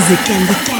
Candy present The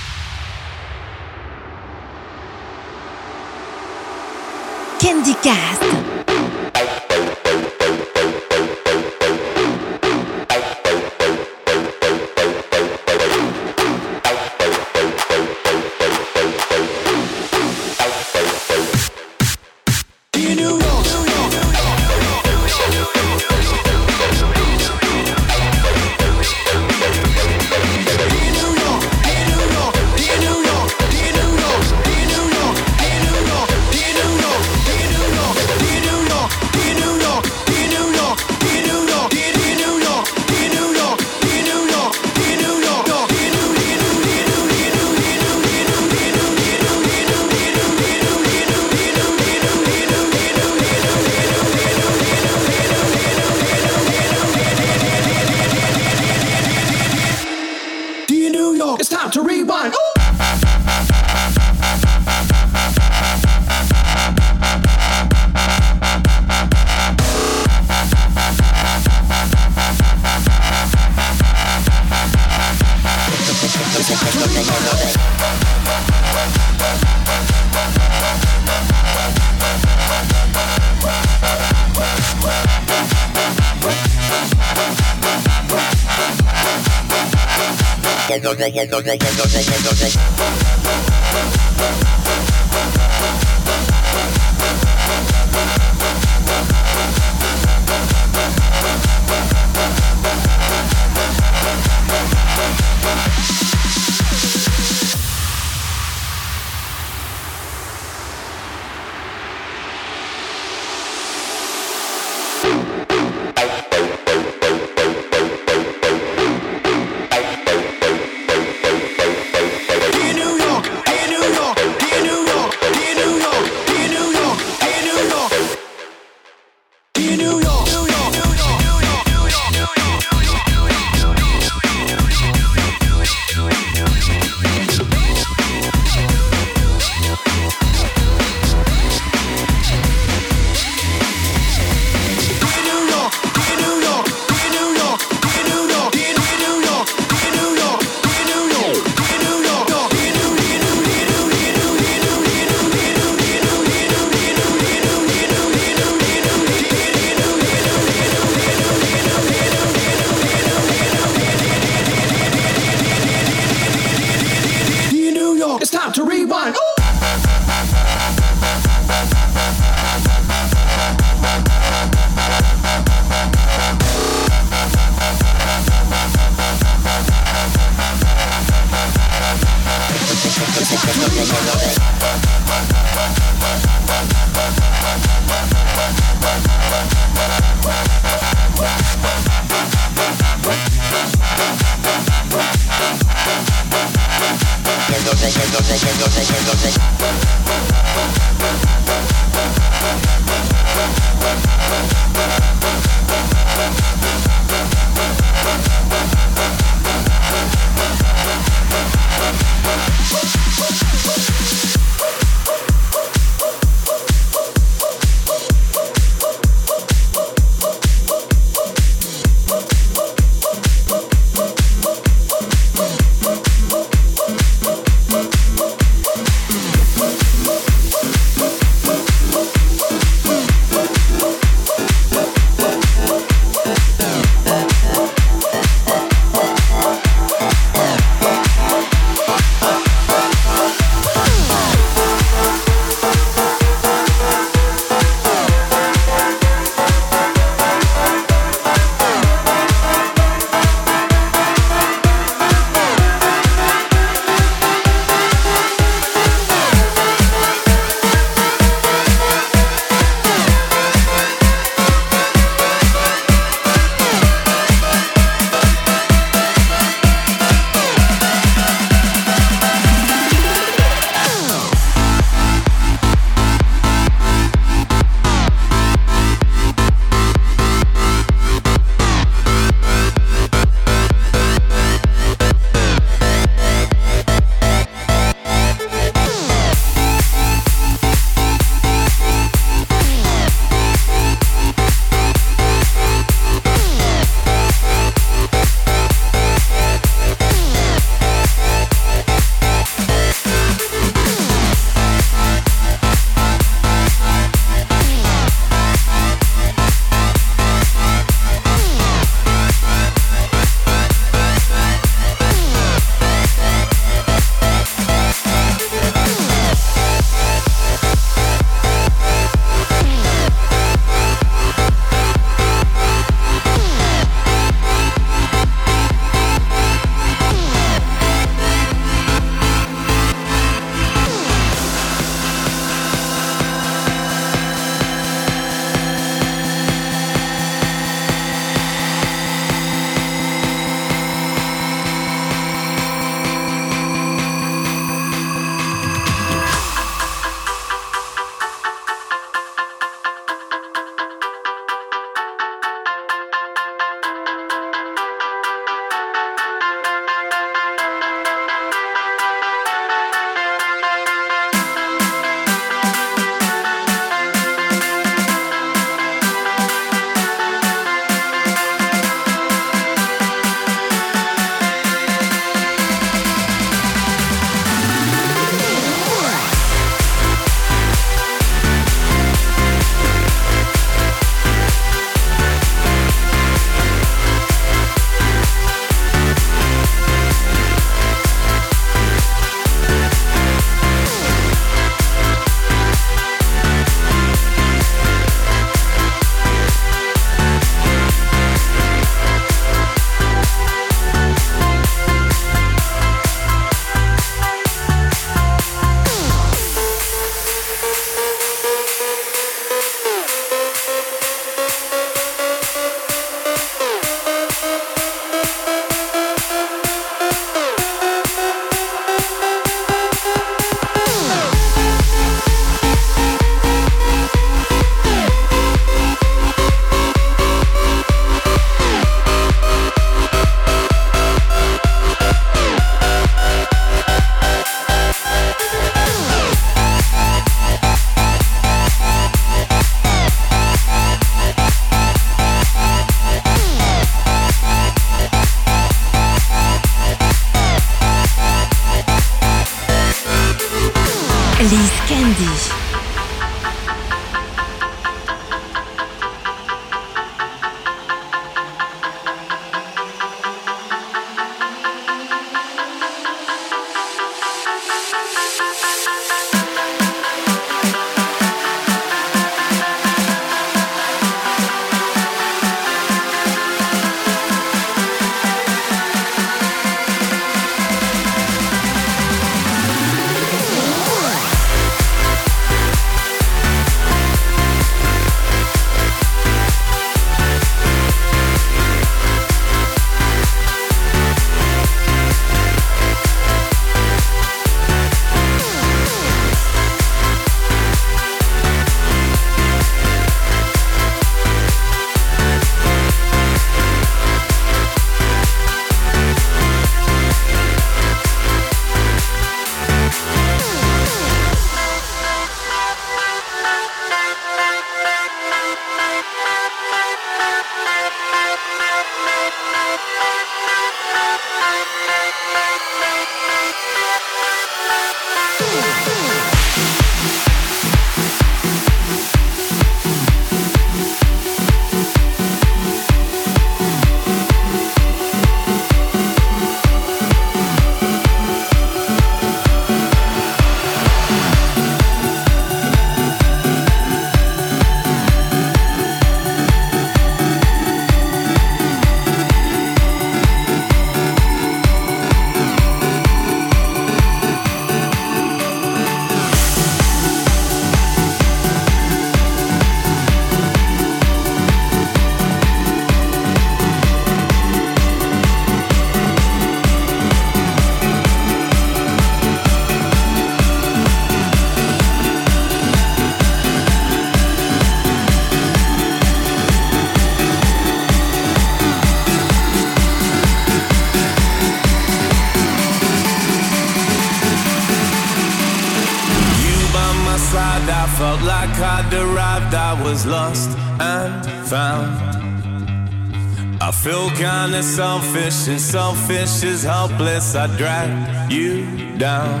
Selfish and selfish is helpless. I drag you down.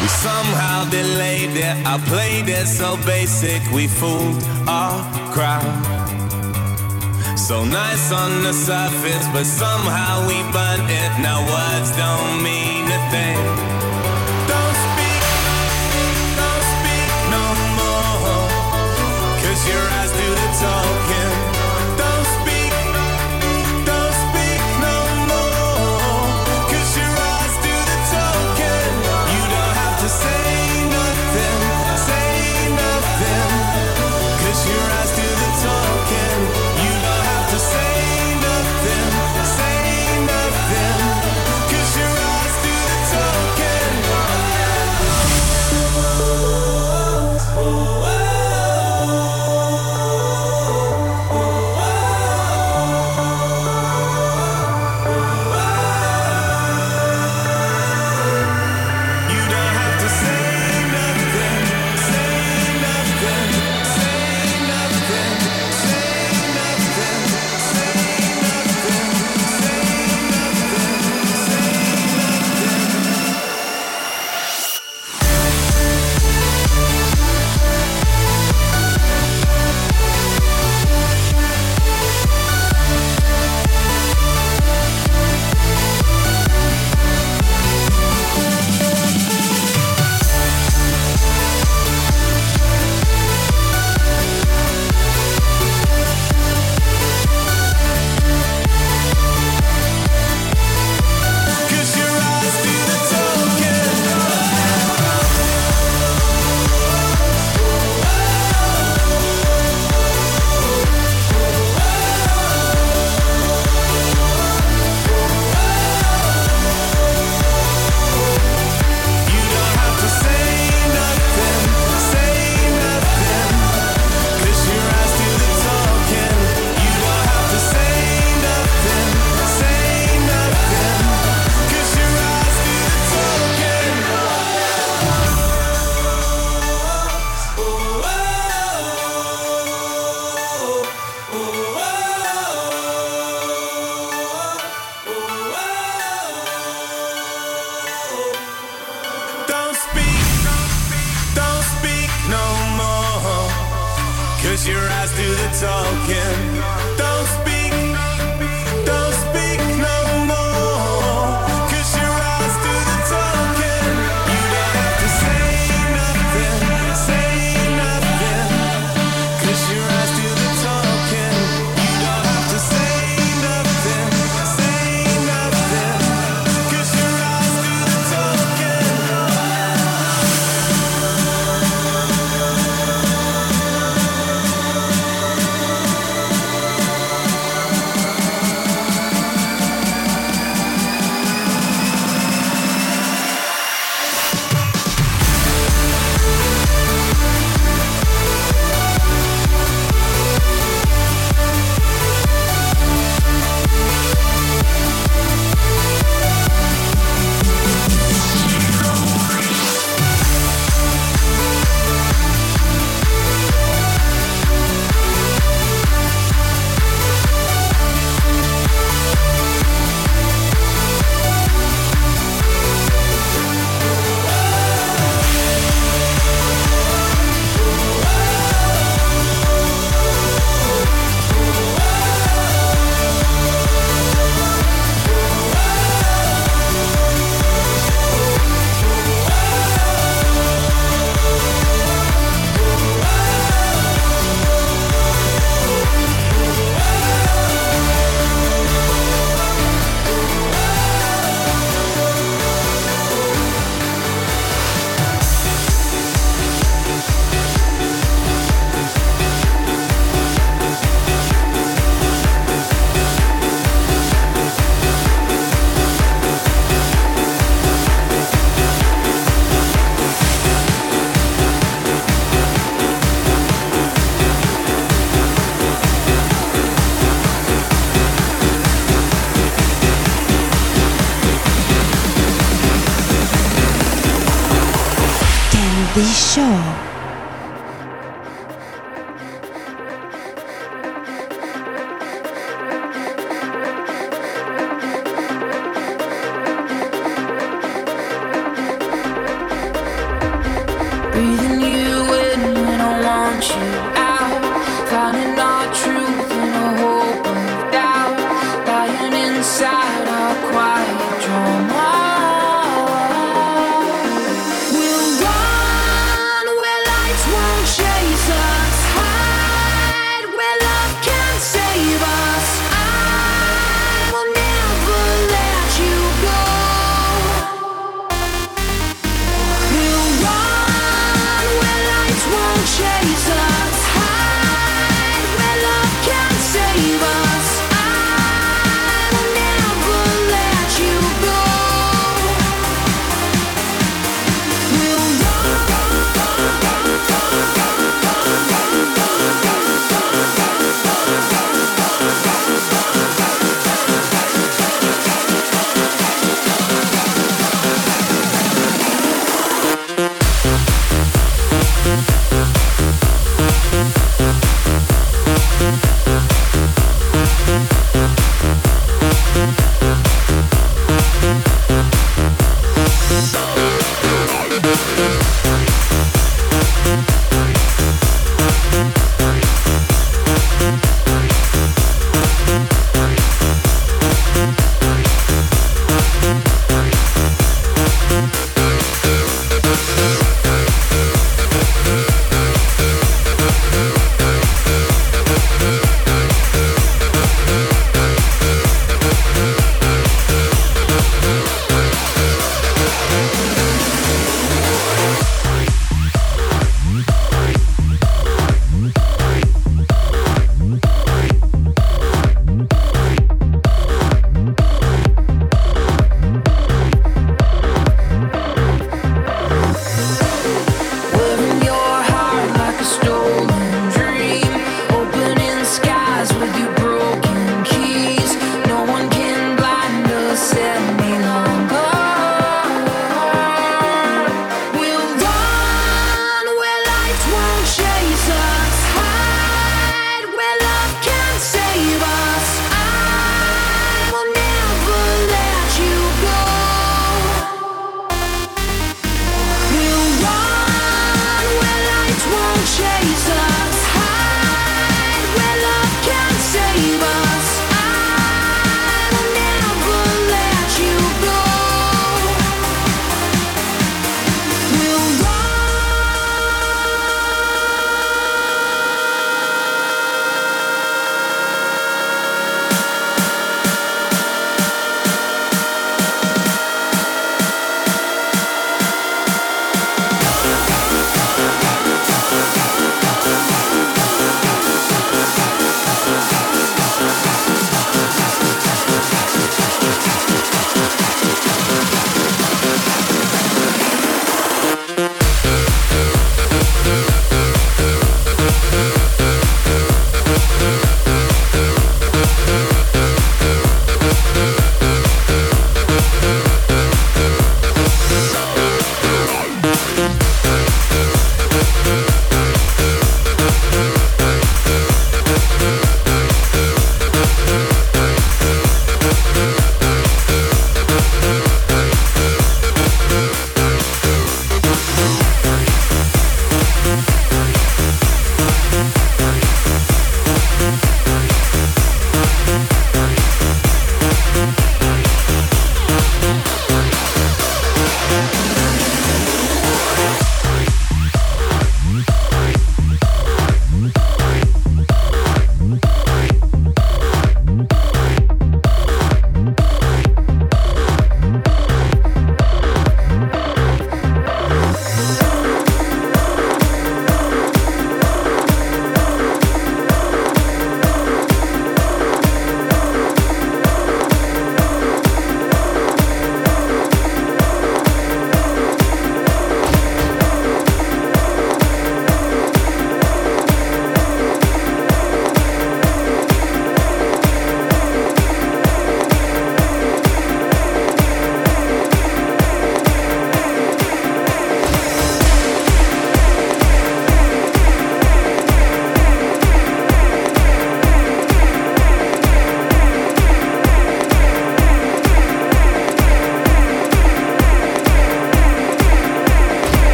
We somehow delayed it. I played it so basic. We fooled our crowd. So nice on the surface, but somehow we burnt it. Now words don't mean a thing.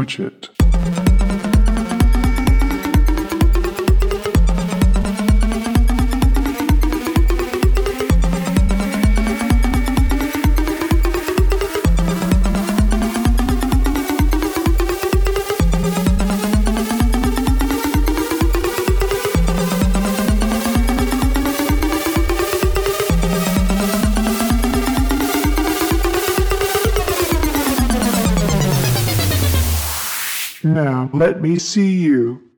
widget let me see you.